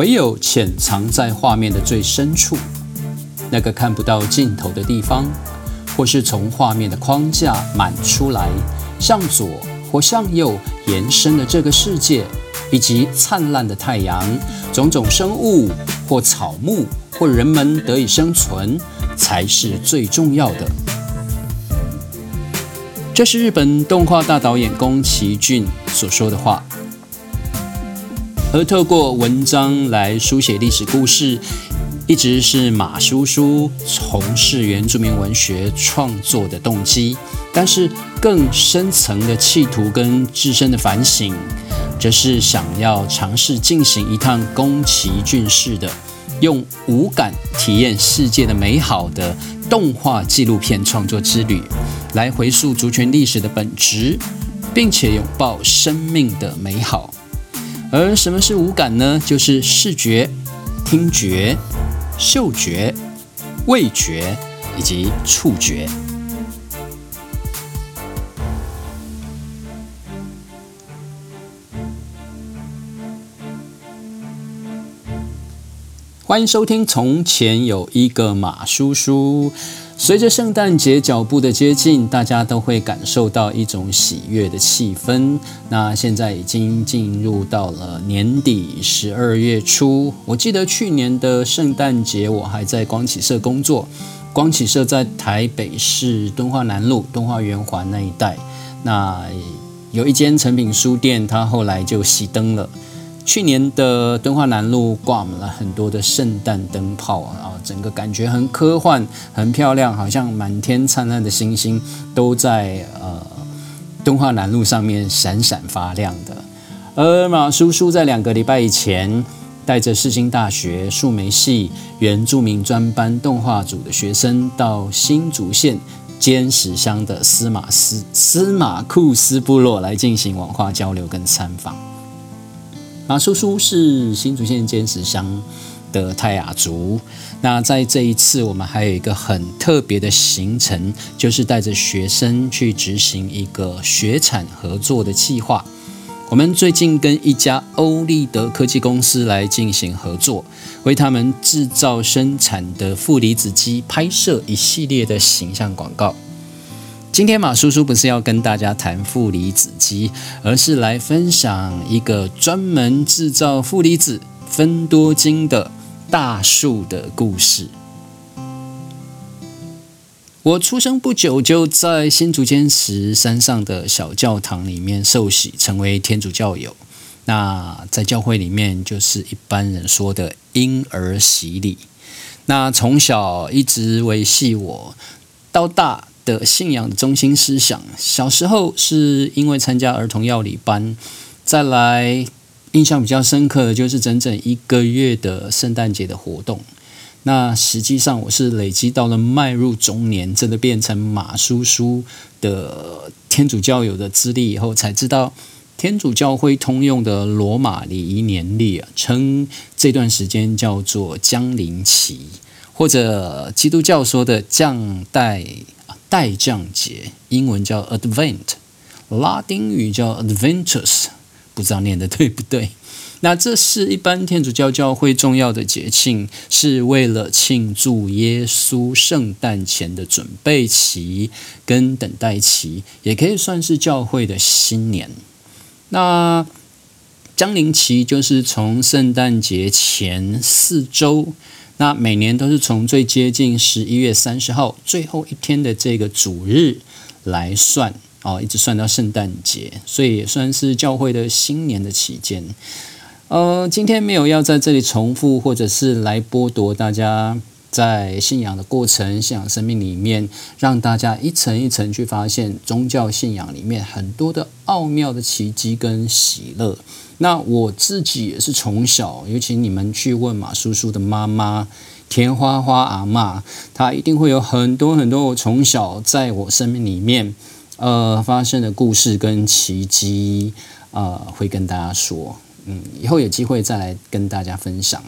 唯有潜藏在画面的最深处，那个看不到尽头的地方，或是从画面的框架满出来，向左或向右延伸的这个世界，以及灿烂的太阳、种种生物或草木或人们得以生存，才是最重要的。这是日本动画大导演宫崎骏所说的话。而透过文章来书写历史故事，一直是马叔叔从事原住民文学创作的动机。但是更深层的企图跟自身的反省，则是想要尝试进行一趟宫崎骏式的用五感体验世界的美好的动画纪录片创作之旅，来回溯族群历史的本质，并且拥抱生命的美好。而什么是五感呢？就是视觉、听觉、嗅觉、味觉以及触觉。欢迎收听《从前有一个马叔叔》。随着圣诞节脚步的接近，大家都会感受到一种喜悦的气氛。那现在已经进入到了年底，十二月初。我记得去年的圣诞节，我还在光启社工作。光启社在台北市敦化南路、敦化圆环那一带。那有一间成品书店，它后来就熄灯了。去年的敦化南路挂满了很多的圣诞灯泡啊，整个感觉很科幻、很漂亮，好像满天灿烂的星星都在呃敦化南路上面闪闪发亮的。而马叔叔在两个礼拜以前，带着世新大学树莓系原住民专班动画组的学生到新竹县尖石乡的司马斯司马库斯部落来进行文化交流跟参访。马叔叔是新竹县尖石乡的泰雅族。那在这一次，我们还有一个很特别的行程，就是带着学生去执行一个学产合作的计划。我们最近跟一家欧立德科技公司来进行合作，为他们制造生产的负离子机拍摄一系列的形象广告。今天马叔叔不是要跟大家谈负离子机，而是来分享一个专门制造负离子分多精的大树的故事。我出生不久就在新竹尖石山上的小教堂里面受洗，成为天主教友。那在教会里面，就是一般人说的婴儿洗礼。那从小一直维系我到大。的信仰的中心思想，小时候是因为参加儿童药理班，再来印象比较深刻的就是整整一个月的圣诞节的活动。那实际上我是累积到了迈入中年，真的变成马叔叔的天主教友的资历以后，才知道天主教会通用的罗马礼仪年历啊，称这段时间叫做降临期，或者基督教说的降代。代降节，英文叫 Advent，拉丁语叫 Adventus，不知道念的对不对？那这是一般天主教教会重要的节庆，是为了庆祝耶稣圣诞前的准备期跟等待期，也可以算是教会的新年。那降临期就是从圣诞节前四周。那每年都是从最接近十一月三十号最后一天的这个主日来算哦，一直算到圣诞节，所以也算是教会的新年的期间。呃，今天没有要在这里重复，或者是来剥夺大家在信仰的过程、信仰生命里面，让大家一层一层去发现宗教信仰里面很多的奥妙的奇迹跟喜乐。那我自己也是从小，尤其你们去问马叔叔的妈妈田花花阿妈，她一定会有很多很多我从小在我生命里面呃发生的故事跟奇迹，呃会跟大家说，嗯，以后有机会再来跟大家分享。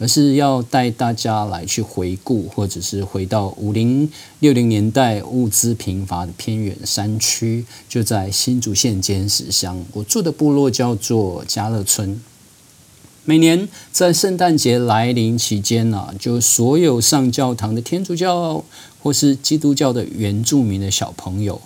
而是要带大家来去回顾，或者是回到五零六零年代物资贫乏的偏远山区，就在新竹县尖石乡，我住的部落叫做嘉乐村。每年在圣诞节来临期间呢，就所有上教堂的天主教或是基督教的原住民的小朋友。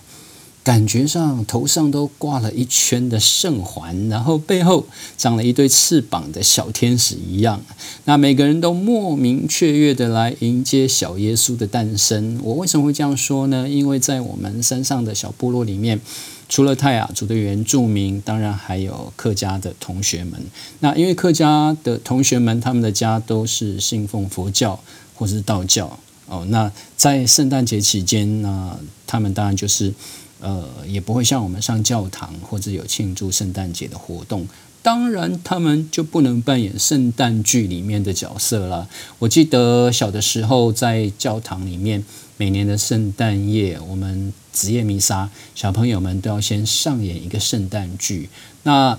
感觉上头上都挂了一圈的圣环，然后背后长了一对翅膀的小天使一样。那每个人都莫名雀跃的来迎接小耶稣的诞生。我为什么会这样说呢？因为在我们山上的小部落里面，除了泰雅族的原住民，当然还有客家的同学们。那因为客家的同学们，他们的家都是信奉佛教或是道教哦。那在圣诞节期间呢，他们当然就是。呃，也不会像我们上教堂或者有庆祝圣诞节的活动，当然他们就不能扮演圣诞剧里面的角色了。我记得小的时候在教堂里面，每年的圣诞夜，我们职业弥撒，小朋友们都要先上演一个圣诞剧。那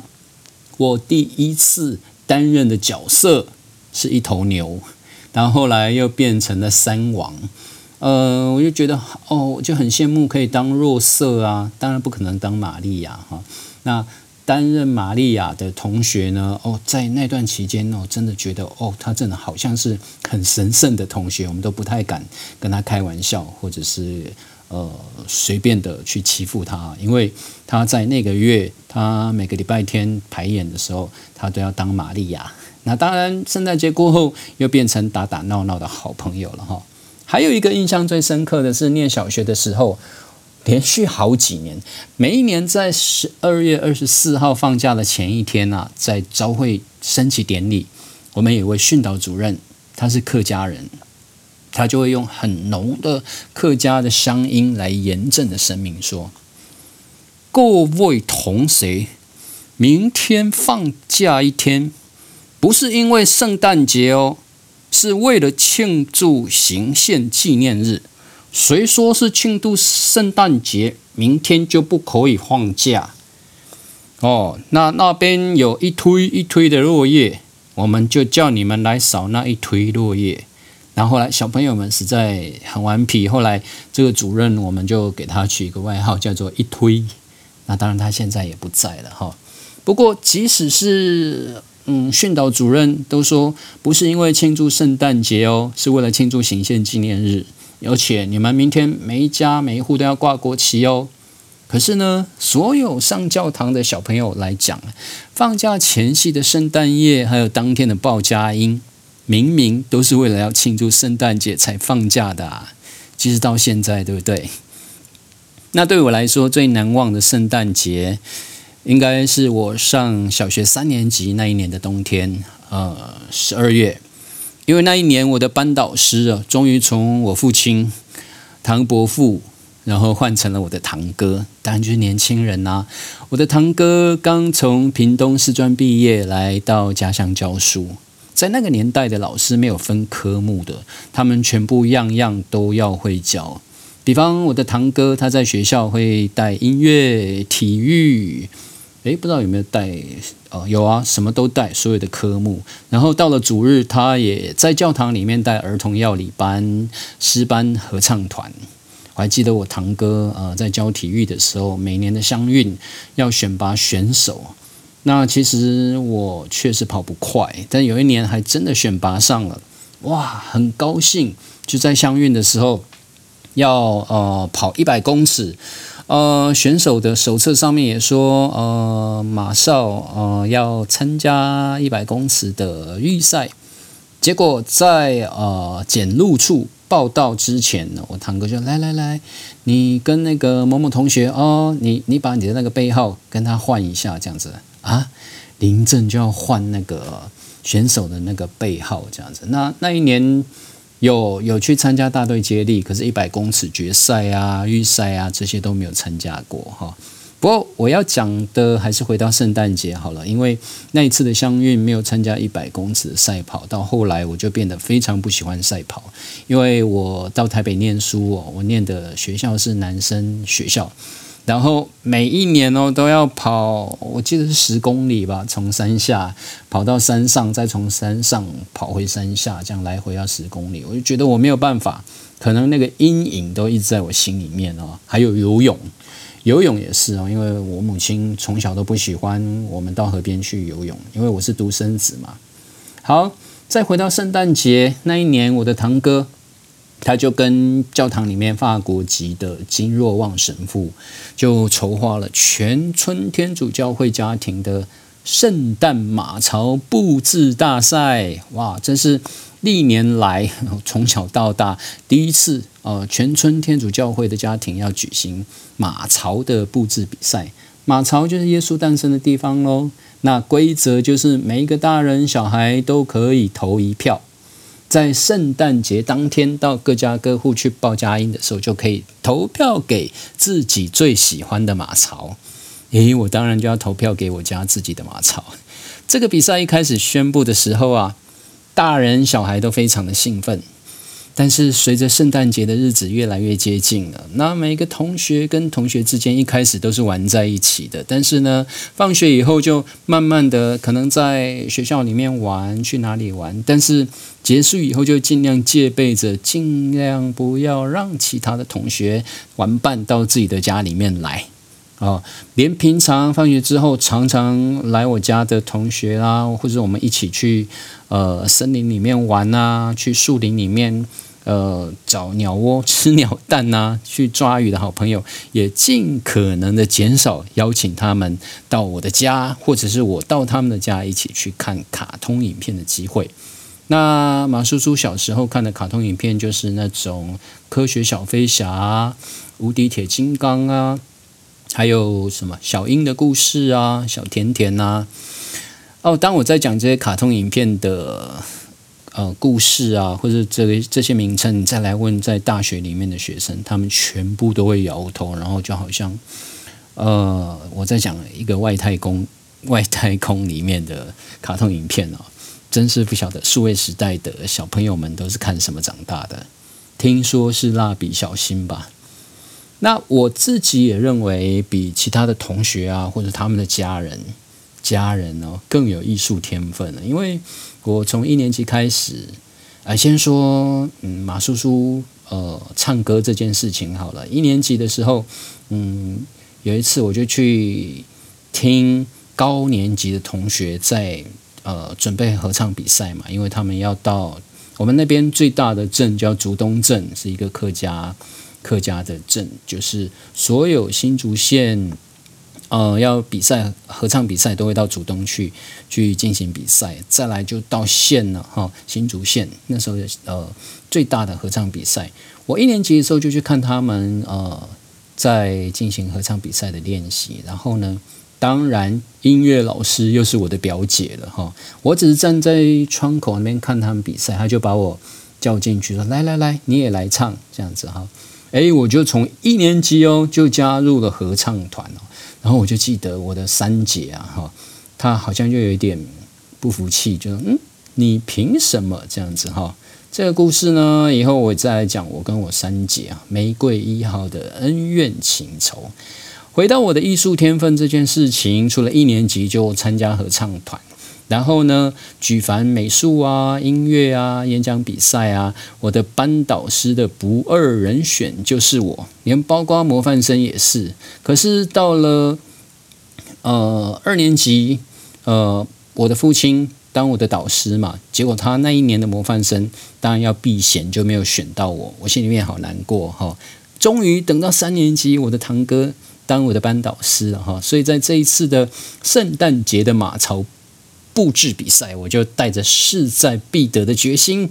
我第一次担任的角色是一头牛，然后后来又变成了三王。呃，我就觉得哦，就很羡慕可以当若瑟啊，当然不可能当玛利亚哈。那担任玛利亚的同学呢，哦，在那段期间哦，真的觉得哦，他真的好像是很神圣的同学，我们都不太敢跟他开玩笑，或者是呃随便的去欺负他，因为他在那个月，他每个礼拜天排演的时候，他都要当玛利亚。那当然，圣诞节过后又变成打打闹闹的好朋友了哈。还有一个印象最深刻的是，念小学的时候，连续好几年，每一年在十二月二十四号放假的前一天啊，在朝会升旗典礼，我们有位训导主任，他是客家人，他就会用很浓的客家的乡音来严正的声明说：“各位同学，明天放假一天，不是因为圣诞节哦。”是为了庆祝行宪纪念日，谁说是庆祝圣诞节？明天就不可以放假哦。那那边有一堆一堆的落叶，我们就叫你们来扫那一堆落叶。然后来，小朋友们实在很顽皮，后来这个主任我们就给他取一个外号，叫做一推。那当然他现在也不在了哈。不过即使是。嗯，训导主任都说不是因为庆祝圣诞节哦，是为了庆祝行宪纪念日。而且你们明天每一家每一户都要挂国旗哦。可是呢，所有上教堂的小朋友来讲，放假前夕的圣诞夜，还有当天的报佳音，明明都是为了要庆祝圣诞节才放假的。啊。其实到现在，对不对？那对我来说最难忘的圣诞节。应该是我上小学三年级那一年的冬天，呃，十二月，因为那一年我的班导师啊，终于从我父亲唐伯父，然后换成了我的堂哥，当然就是年轻人呐。我的堂哥刚从屏东师专毕业，来到家乡教书，在那个年代的老师没有分科目的，他们全部样样都要会教。比方我的堂哥，他在学校会带音乐、体育。诶，不知道有没有带？哦，有啊，什么都带，所有的科目。然后到了主日，他也在教堂里面带儿童药理班、诗班、合唱团。我还记得我堂哥呃在教体育的时候，每年的乡运要选拔选手。那其实我确实跑不快，但有一年还真的选拔上了，哇，很高兴！就在乡运的时候，要呃跑一百公尺。呃，选手的手册上面也说，呃，马少呃要参加一百公尺的预赛。结果在呃检录处报道之前呢，我堂哥就来来来，你跟那个某某同学哦，你你把你的那个背号跟他换一下，这样子啊，临阵就要换那个选手的那个背号，这样子。那那一年。有有去参加大队接力，可是，一百公尺决赛啊、预赛啊这些都没有参加过哈。不过，我要讲的还是回到圣诞节好了，因为那一次的相运没有参加一百公尺的赛跑，到后来我就变得非常不喜欢赛跑，因为我到台北念书哦，我念的学校是男生学校。然后每一年哦都要跑，我记得是十公里吧，从山下跑到山上，再从山上跑回山下，这样来回要十公里。我就觉得我没有办法，可能那个阴影都一直在我心里面哦。还有游泳，游泳也是哦，因为我母亲从小都不喜欢我们到河边去游泳，因为我是独生子嘛。好，再回到圣诞节那一年，我的堂哥他就跟教堂里面法国籍的金若望神父就筹划了全村天主教会家庭的圣诞马槽布置大赛。哇，真是历年来 从小到大第一次，呃，全村天主教会的家庭要举行马槽的布置比赛。马槽就是耶稣诞生的地方喽。那规则就是每一个大人小孩都可以投一票，在圣诞节当天到各家各户去报佳音的时候，就可以投票给自己最喜欢的马槽。诶，我当然就要投票给我家自己的马槽。这个比赛一开始宣布的时候啊，大人小孩都非常的兴奋。但是随着圣诞节的日子越来越接近了，那每个同学跟同学之间一开始都是玩在一起的，但是呢，放学以后就慢慢的可能在学校里面玩，去哪里玩，但是结束以后就尽量戒备着，尽量不要让其他的同学玩伴到自己的家里面来。哦，连平常放学之后常常来我家的同学啦，或者我们一起去呃森林里面玩啊，去树林里面呃找鸟窝 吃鸟蛋呐，去抓鱼的好朋友，也尽可能的减少邀请他们到我的家，或者是我到他们的家一起去看卡通影片的机会。那马叔叔小时候看的卡通影片就是那种科学小飞侠、无敌铁金刚啊。还有什么小英的故事啊，小甜甜呐？哦，当我在讲这些卡通影片的呃故事啊，或者这个这些名称，你再来问在大学里面的学生，他们全部都会摇头，然后就好像呃我在讲一个外太空 外太空里面的卡通影片哦，真是不晓得数位时代的小朋友们都是看什么长大的？听说是蜡笔小新吧？那我自己也认为，比其他的同学啊，或者他们的家人、家人哦，更有艺术天分了。因为我从一年级开始，啊，先说，嗯，马叔叔，呃，唱歌这件事情好了。一年级的时候，嗯，有一次我就去听高年级的同学在呃准备合唱比赛嘛，因为他们要到我们那边最大的镇叫竹东镇，是一个客家。客家的镇就是所有新竹县，呃，要比赛合唱比赛都会到竹东去去进行比赛，再来就到县了哈，新竹县那时候呃最大的合唱比赛，我一年级的时候就去看他们呃在进行合唱比赛的练习，然后呢，当然音乐老师又是我的表姐了哈，我只是站在窗口那边看他们比赛，他就把我叫进去说来来来，你也来唱。这样子哈。哎，我就从一年级哦，就加入了合唱团哦。然后我就记得我的三姐啊，哈，她好像就有一点不服气，就：“嗯，你凭什么这样子？”哈，这个故事呢，以后我再来讲我跟我三姐啊，玫瑰一号的恩怨情仇。回到我的艺术天分这件事情，除了一年级就参加合唱团。然后呢，举凡美术啊、音乐啊、演讲比赛啊，我的班导师的不二人选就是我，连包括模范生也是。可是到了呃二年级，呃，我的父亲当我的导师嘛，结果他那一年的模范生当然要避嫌，就没有选到我，我心里面好难过哈。终于等到三年级，我的堂哥当我的班导师了哈，所以在这一次的圣诞节的马槽。布置比赛，我就带着势在必得的决心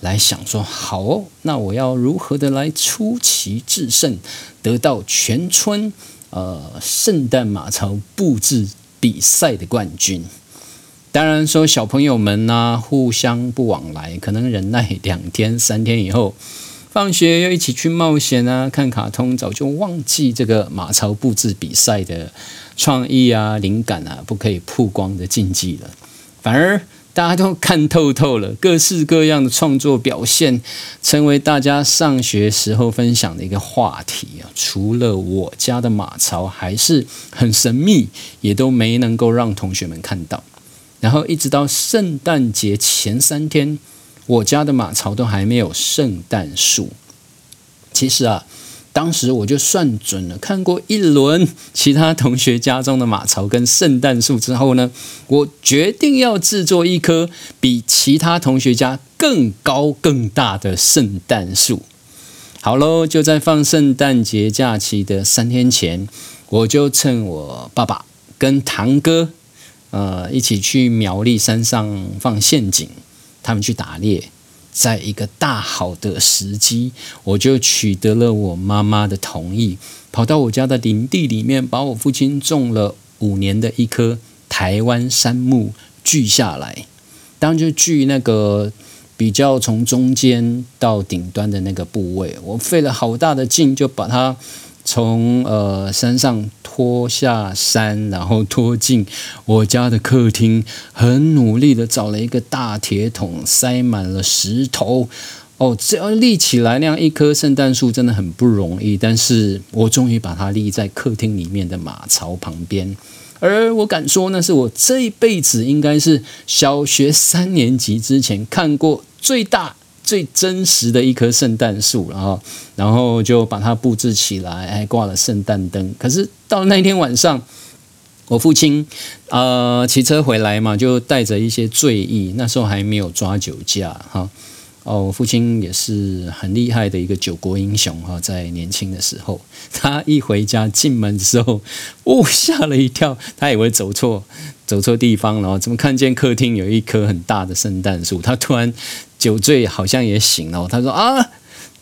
来想说：好哦，那我要如何的来出奇制胜，得到全村呃圣诞马槽布置比赛的冠军？当然说小朋友们呢，互相不往来，可能忍耐两天三天以后，放学又一起去冒险啊，看卡通，早就忘记这个马槽布置比赛的创意啊、灵感啊，不可以曝光的禁忌了。反而大家都看透透了，各式各样的创作表现，成为大家上学时候分享的一个话题啊。除了我家的马槽还是很神秘，也都没能够让同学们看到。然后一直到圣诞节前三天，我家的马槽都还没有圣诞树。其实啊，当时我就算准了，看过一轮其他同学家中的马槽跟圣诞树之后呢，我决定要制作一棵比其他同学家更高更大的圣诞树。好喽，就在放圣诞节假期的三天前，我就趁我爸爸跟堂哥，呃，一起去苗栗山上放陷阱，他们去打猎。在一个大好的时机，我就取得了我妈妈的同意，跑到我家的林地里面，把我父亲种了五年的一棵台湾杉木锯下来。当就锯那个比较从中间到顶端的那个部位，我费了好大的劲，就把它。从呃山上拖下山，然后拖进我家的客厅，很努力的找了一个大铁桶，塞满了石头。哦，这样立起来那样一棵圣诞树真的很不容易，但是我终于把它立在客厅里面的马槽旁边，而我敢说，那是我这一辈子应该是小学三年级之前看过最大。最真实的一棵圣诞树，然后，然后就把它布置起来，还挂了圣诞灯。可是到那天晚上，我父亲呃骑车回来嘛，就带着一些醉意，那时候还没有抓酒驾哈。哦，我父亲也是很厉害的一个救国英雄哈，在年轻的时候，他一回家进门的时候，哦，吓了一跳，他以为走错走错地方了，怎么看见客厅有一棵很大的圣诞树？他突然酒醉，好像也醒了，他说啊，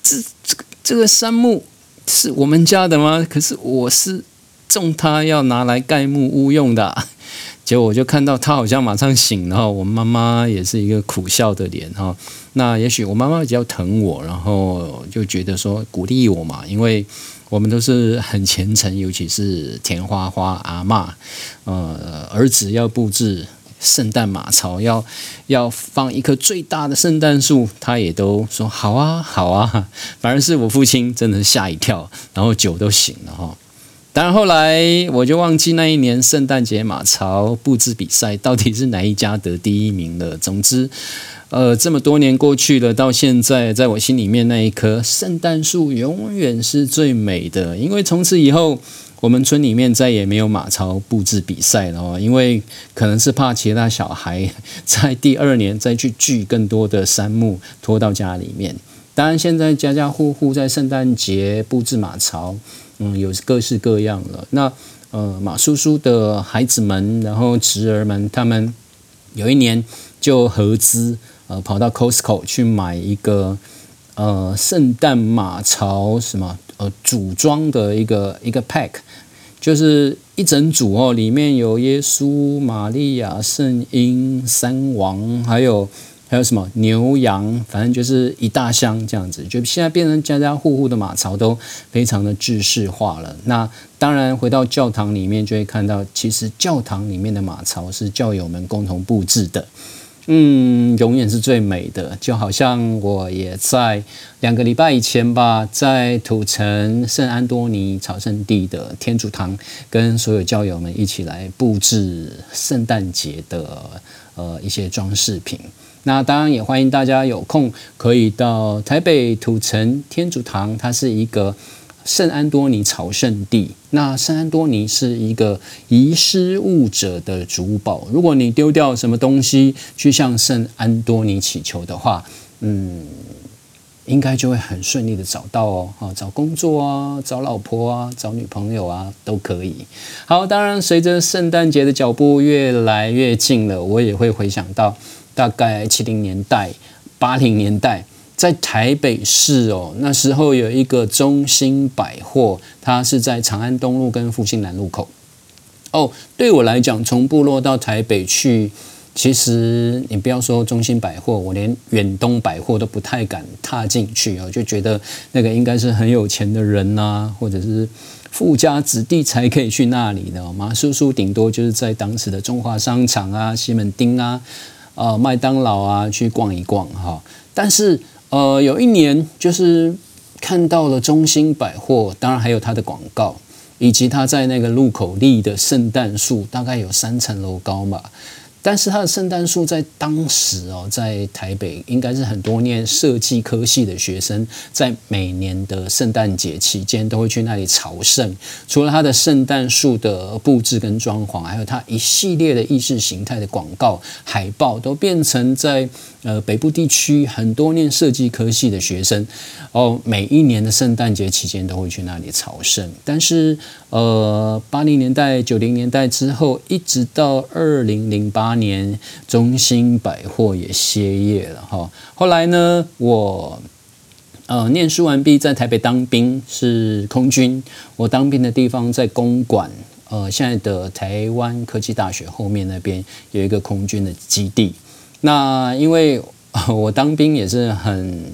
这这个这个杉木是我们家的吗？可是我是种它要拿来盖木屋用的。结果我就看到他好像马上醒，然后我妈妈也是一个苦笑的脸哈。那也许我妈妈比较疼我，然后就觉得说鼓励我嘛，因为我们都是很虔诚，尤其是田花花阿妈，呃，儿子要布置圣诞马槽，要要放一棵最大的圣诞树，他也都说好啊好啊。反而是我父亲真的吓一跳，然后酒都醒了哈。当然后来我就忘记那一年圣诞节马槽布置比赛到底是哪一家得第一名了。总之，呃，这么多年过去了，到现在，在我心里面那一棵圣诞树永远是最美的。因为从此以后，我们村里面再也没有马槽布置比赛了哦，因为可能是怕其他小孩在第二年再去锯更多的杉木拖到家里面。当然，现在家家户户在圣诞节布置马槽。嗯，有各式各样了。那呃，马叔叔的孩子们，然后侄儿们，他们有一年就合资呃，跑到 Costco 去买一个呃圣诞马槽什么呃组装的一个一个 pack，就是一整组哦，里面有耶稣、玛利亚、圣婴、三王，还有。还有什么牛羊，反正就是一大箱这样子，就现在变成家家户户的马槽都非常的制式化了。那当然回到教堂里面就会看到，其实教堂里面的马槽是教友们共同布置的，嗯，永远是最美的。就好像我也在两个礼拜以前吧，在土城圣安多尼朝圣地的天主堂，跟所有教友们一起来布置圣诞节的呃一些装饰品。那当然也欢迎大家有空可以到台北土城天主堂，它是一个圣安多尼朝圣地。那圣安多尼是一个遗失物者的主保，如果你丢掉什么东西去向圣安多尼祈求的话，嗯，应该就会很顺利的找到哦。啊，找工作啊，找老婆啊，找女朋友啊，都可以。好，当然随着圣诞节的脚步越来越近了，我也会回想到。大概七零年代、八零年代，在台北市哦，那时候有一个中心百货，它是在长安东路跟复兴南路口。哦，对我来讲，从部落到台北去，其实你不要说中心百货，我连远东百货都不太敢踏进去哦，就觉得那个应该是很有钱的人呐，或者是富家子弟才可以去那里的。马叔叔顶多就是在当时的中华商场啊、西门町啊。呃，麦当劳啊，去逛一逛哈。但是呃，有一年就是看到了中心百货，当然还有它的广告，以及它在那个路口立的圣诞树，大概有三层楼高嘛。但是它的圣诞树在当时哦，在台北应该是很多念设计科系的学生，在每年的圣诞节期间都会去那里朝圣。除了它的圣诞树的布置跟装潢，还有它一系列的意识形态的广告海报，都变成在呃北部地区很多念设计科系的学生哦，每一年的圣诞节期间都会去那里朝圣。但是呃，八零年代、九零年代之后，一直到二零零八。年，中兴百货也歇业了哈。后来呢，我呃念书完毕，在台北当兵，是空军。我当兵的地方在公馆，呃，现在的台湾科技大学后面那边有一个空军的基地。那因为我当兵也是很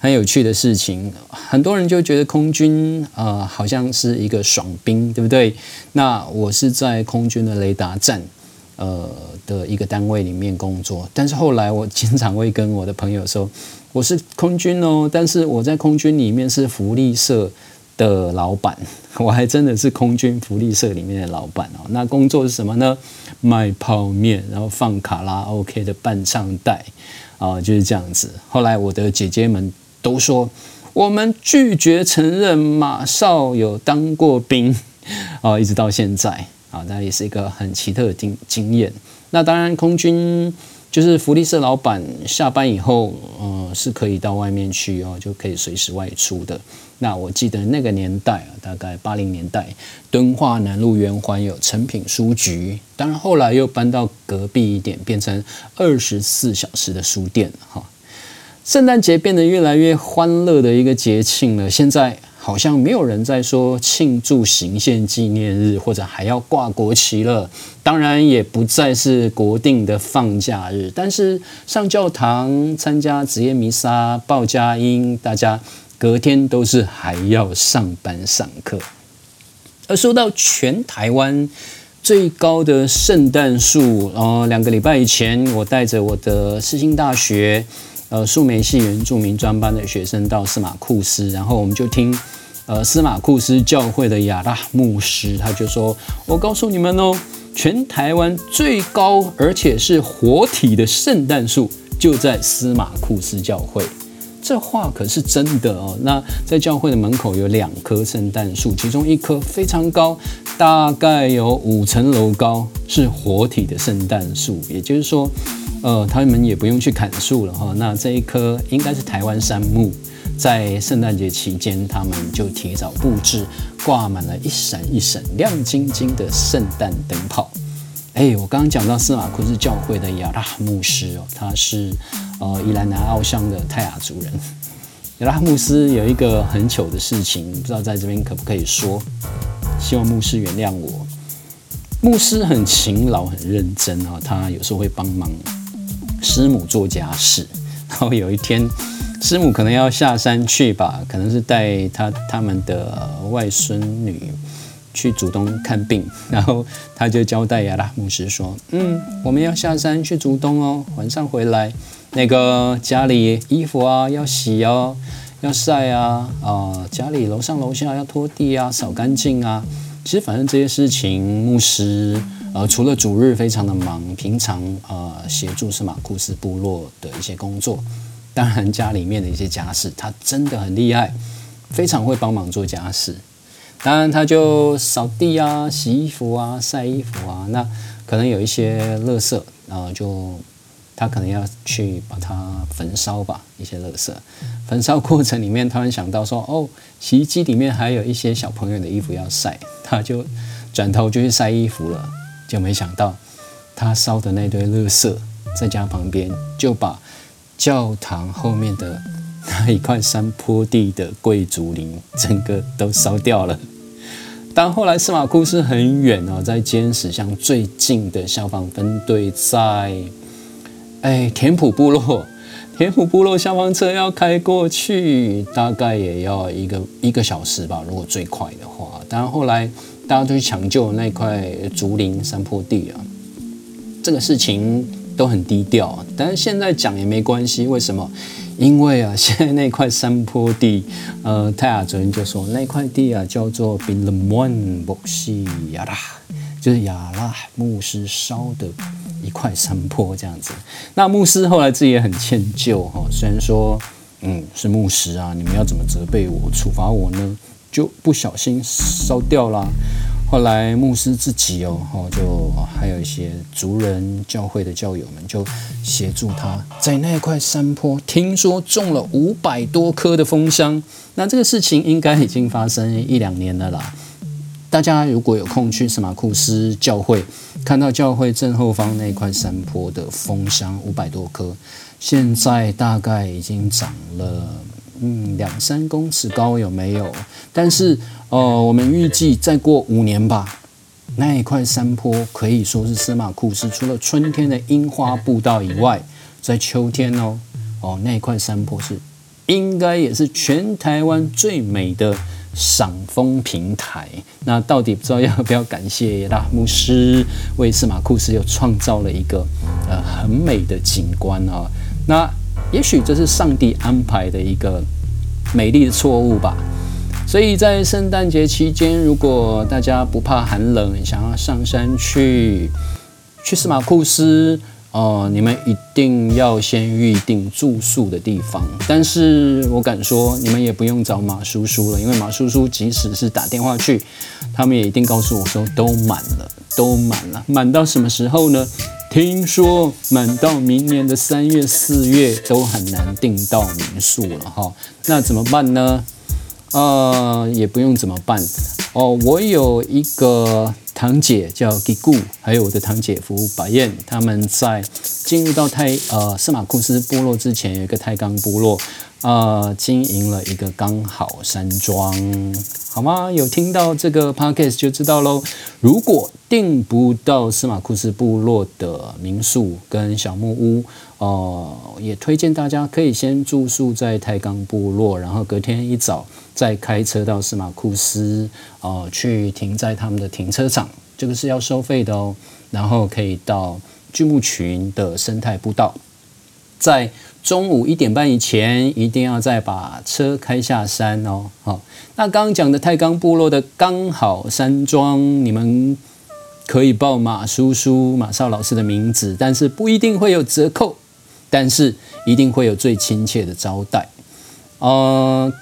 很有趣的事情，很多人就觉得空军呃好像是一个爽兵，对不对？那我是在空军的雷达站。呃的一个单位里面工作，但是后来我经常会跟我的朋友说，我是空军哦，但是我在空军里面是福利社的老板，我还真的是空军福利社里面的老板哦。那工作是什么呢？卖泡面，然后放卡拉 OK 的伴唱带啊，就是这样子。后来我的姐姐们都说，我们拒绝承认马少有当过兵 啊，一直到现在。啊，那也是一个很奇特的经经验。那当然，空军就是福利社老板下班以后，呃，是可以到外面去哦，就可以随时外出的。那我记得那个年代啊，大概八零年代，敦化南路圆环有诚品书局，当然后来又搬到隔壁一点，变成二十四小时的书店哈。圣诞节变得越来越欢乐的一个节庆了，现在。好像没有人在说庆祝行宪纪念日，或者还要挂国旗了。当然，也不再是国定的放假日。但是上教堂参加职业弥撒、报佳音，大家隔天都是还要上班上课。而说到全台湾最高的圣诞树，呃，两个礼拜以前，我带着我的世新大学。呃，数媒系原住民专班的学生到司马库斯，然后我们就听，呃，司马库斯教会的亚拉牧师，他就说：“我告诉你们哦，全台湾最高而且是活体的圣诞树就在司马库斯教会。”这话可是真的哦。那在教会的门口有两棵圣诞树，其中一棵非常高，大概有五层楼高，是活体的圣诞树，也就是说。呃，他们也不用去砍树了哈。那这一棵应该是台湾杉木，在圣诞节期间，他们就提早布置，挂满了一闪一闪亮晶晶的圣诞灯泡。哎，我刚刚讲到司马库斯教会的亚拉牧师哦，他是呃伊兰南奥乡的泰雅族人。亚拉牧师有一个很糗的事情，不知道在这边可不可以说？希望牧师原谅我。牧师很勤劳、很认真啊，他有时候会帮忙。师母做家事，然后有一天，师母可能要下山去吧，可能是带他他们的外孙女去主东看病，然后他就交代亚拉牧师说：“嗯，我们要下山去主东哦，晚上回来，那个家里衣服啊要洗哦，要晒啊，啊，家里楼上楼下要拖地啊，扫干净啊。其实反正这些事情，牧师。”呃，除了主日非常的忙，平常呃协助是马库斯部落的一些工作，当然家里面的一些家事，他真的很厉害，非常会帮忙做家事。当然他就扫地啊、洗衣服啊、晒衣服啊，那可能有一些垃圾，呃就他可能要去把它焚烧吧，一些垃圾。焚烧过程里面，突然想到说，哦，洗衣机里面还有一些小朋友的衣服要晒，他就转头就去晒衣服了。就没想到，他烧的那堆垃圾在家旁边，就把教堂后面的那一块山坡地的贵族林整个都烧掉了。但后来司马库斯很远哦，在坚石乡最近的消防分队在哎田埔部落，田埔部落消防车要开过去，大概也要一个一个小时吧，如果最快的话。但后来。大家都去抢救那块竹林山坡地啊，这个事情都很低调，但是现在讲也没关系。为什么？因为啊，现在那块山坡地，呃，泰雅族人就说那块地啊叫做 Bin l m o n b o x i 亚拉，就是亚拉牧师烧的一块山坡这样子。那牧师后来自己也很歉疚哈，虽然说嗯是牧师啊，你们要怎么责备我、处罚我呢？就不小心烧掉了。后来牧师自己哦，哦就还有一些族人教会的教友们就协助他在那块山坡，听说种了五百多棵的枫香。那这个事情应该已经发生一两年了啦。大家如果有空去圣马库斯教会，看到教会正后方那块山坡的枫香五百多棵，现在大概已经长了嗯两三公尺高，有没有？但是呃，我们预计再过五年吧，那一块山坡可以说是司马库斯除了春天的樱花步道以外，在秋天哦哦那一块山坡是应该也是全台湾最美的。赏枫平台，那到底不知道要不要感谢拉牧师为司马库斯又创造了一个呃很美的景观啊？那也许这是上帝安排的一个美丽的错误吧。所以在圣诞节期间，如果大家不怕寒冷，想要上山去去司马库斯。哦，你们一定要先预定住宿的地方，但是我敢说，你们也不用找马叔叔了，因为马叔叔即使是打电话去，他们也一定告诉我说都满了，都满了，满到什么时候呢？听说满到明年的三月、四月都很难订到民宿了哈，那怎么办呢？呃，也不用怎么办哦，我有一个。堂姐叫吉固，还有我的堂姐夫白燕，他们在进入到泰呃司马库斯部落之前，有一个泰冈部落，呃，经营了一个刚好山庄，好吗？有听到这个 podcast 就知道喽。如果订不到司马库斯部落的民宿跟小木屋，哦，也推荐大家可以先住宿在太钢部落，然后隔天一早。再开车到司马库斯，哦，去停在他们的停车场，这个是要收费的哦。然后可以到巨木群的生态步道，在中午一点半以前，一定要再把车开下山哦。好，那刚刚讲的太钢部落的刚好山庄，你们可以报马叔叔、马少老师的名字，但是不一定会有折扣，但是一定会有最亲切的招待，呃。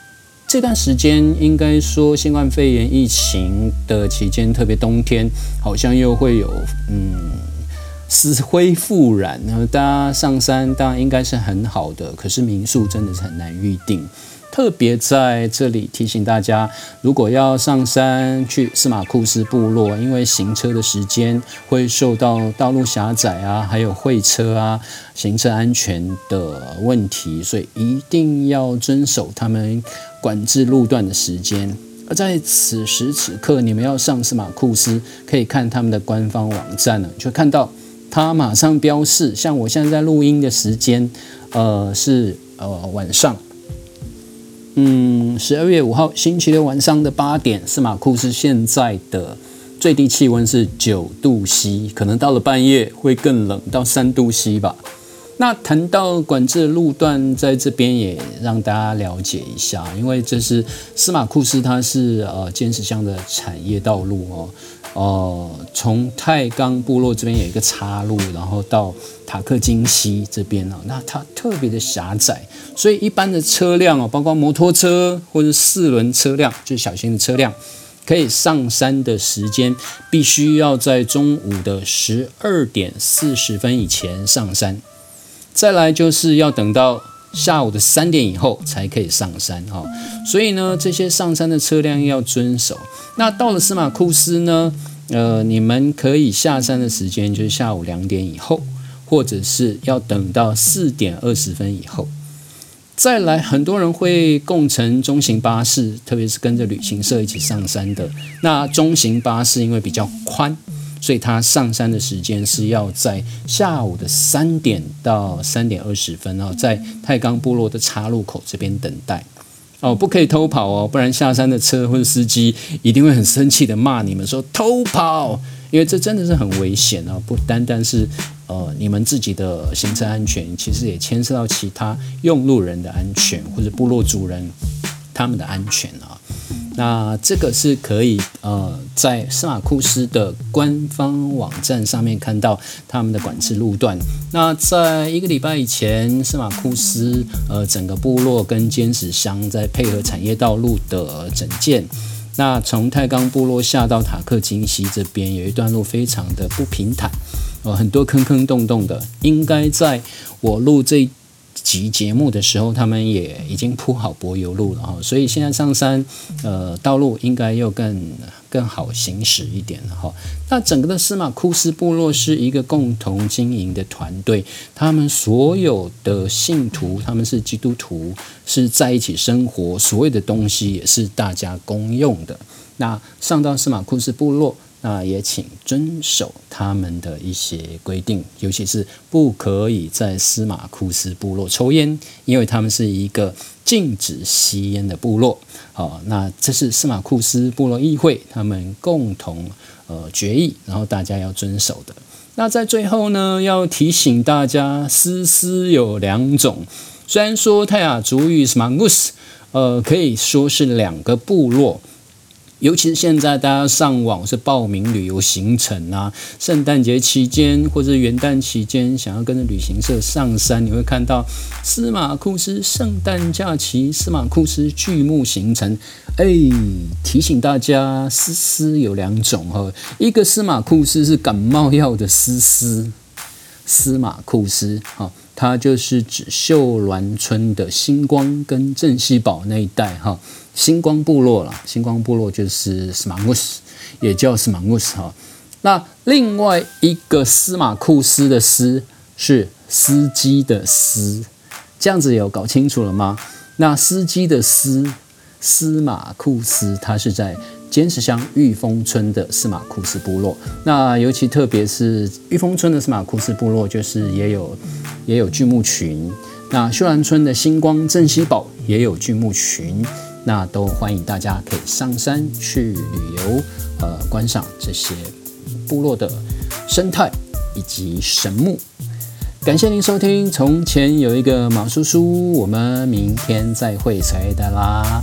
这段时间应该说新冠肺炎疫情的期间，特别冬天，好像又会有嗯死灰复燃。然后大家上山当然应该是很好的，可是民宿真的是很难预定。特别在这里提醒大家，如果要上山去司马库斯部落，因为行车的时间会受到道路狭窄啊，还有会车啊、行车安全的问题，所以一定要遵守他们管制路段的时间。而在此时此刻，你们要上司马库斯，可以看他们的官方网站了，就看到它马上标示，像我现在在录音的时间，呃，是呃晚上。嗯，十二月五号星期六晚上的八点，司马库斯现在的最低气温是九度 C，可能到了半夜会更冷，到三度 C 吧。那谈到管制路段，在这边也让大家了解一下，因为这是司马库斯，它是呃尖石乡的产业道路哦。哦，从太钢部落这边有一个岔路，然后到塔克金溪这边呢，那它特别的狭窄，所以一般的车辆哦，包括摩托车或者四轮车辆，就是小型的车辆，可以上山的时间必须要在中午的十二点四十分以前上山，再来就是要等到下午的三点以后才可以上山哈，所以呢，这些上山的车辆要遵守。那到了司马库斯呢？呃，你们可以下山的时间就是下午两点以后，或者是要等到四点二十分以后再来。很多人会共乘中型巴士，特别是跟着旅行社一起上山的。那中型巴士因为比较宽，所以它上山的时间是要在下午的三点到三点二十分哦，在太钢部落的岔路口这边等待。哦，不可以偷跑哦，不然下山的车或者司机一定会很生气的骂你们说偷跑，因为这真的是很危险啊！不单单是呃你们自己的行车安全，其实也牵涉到其他用路人的安全或者部落主人他们的安全啊。那这个是可以呃在司马库斯的官方网站上面看到他们的管制路段。那在一个礼拜以前，司马库斯呃整个部落跟尖子乡在配合产业道路的整建。那从太钢部落下到塔克金溪这边有一段路非常的不平坦，呃很多坑坑洞洞的，应该在我录这。集节目的时候，他们也已经铺好柏油路了哈，所以现在上山，呃，道路应该又更更好行驶一点了哈。那整个的司马库斯部落是一个共同经营的团队，他们所有的信徒，他们是基督徒，是在一起生活，所有的东西也是大家公用的。那上到司马库斯部落。那也请遵守他们的一些规定，尤其是不可以在司马库斯部落抽烟，因为他们是一个禁止吸烟的部落。好，那这是司马库斯部落议会他们共同呃决议，然后大家要遵守的。那在最后呢，要提醒大家，思思有两种，虽然说泰雅族语 Smangus，呃，可以说是两个部落。尤其是现在，大家上网是报名旅游行程啊，圣诞节期间或者元旦期间，想要跟着旅行社上山，你会看到司马库斯圣诞假期、司马库斯巨幕行程。哎，提醒大家，丝丝有两种哈，一个司马库斯是感冒药的丝丝，司马库斯哈，它就是指秀峦村的星光跟镇西堡那一带哈。星光部落了，星光部落就是 s m a 斯，也叫 s m a 斯哈。那另外一个司马库斯的斯是司机的司，这样子有搞清楚了吗？那司机的司司马库斯，他是在坚石乡玉峰村的司马库斯部落。那尤其特别是玉峰村的司马库斯部落，就是也有也有巨木群。那秀兰村的星光镇西堡也有巨木群。那都欢迎大家可以上山去旅游，呃，观赏这些部落的生态以及神木。感谢您收听，从前有一个马叔叔，我们明天再会，再见啦。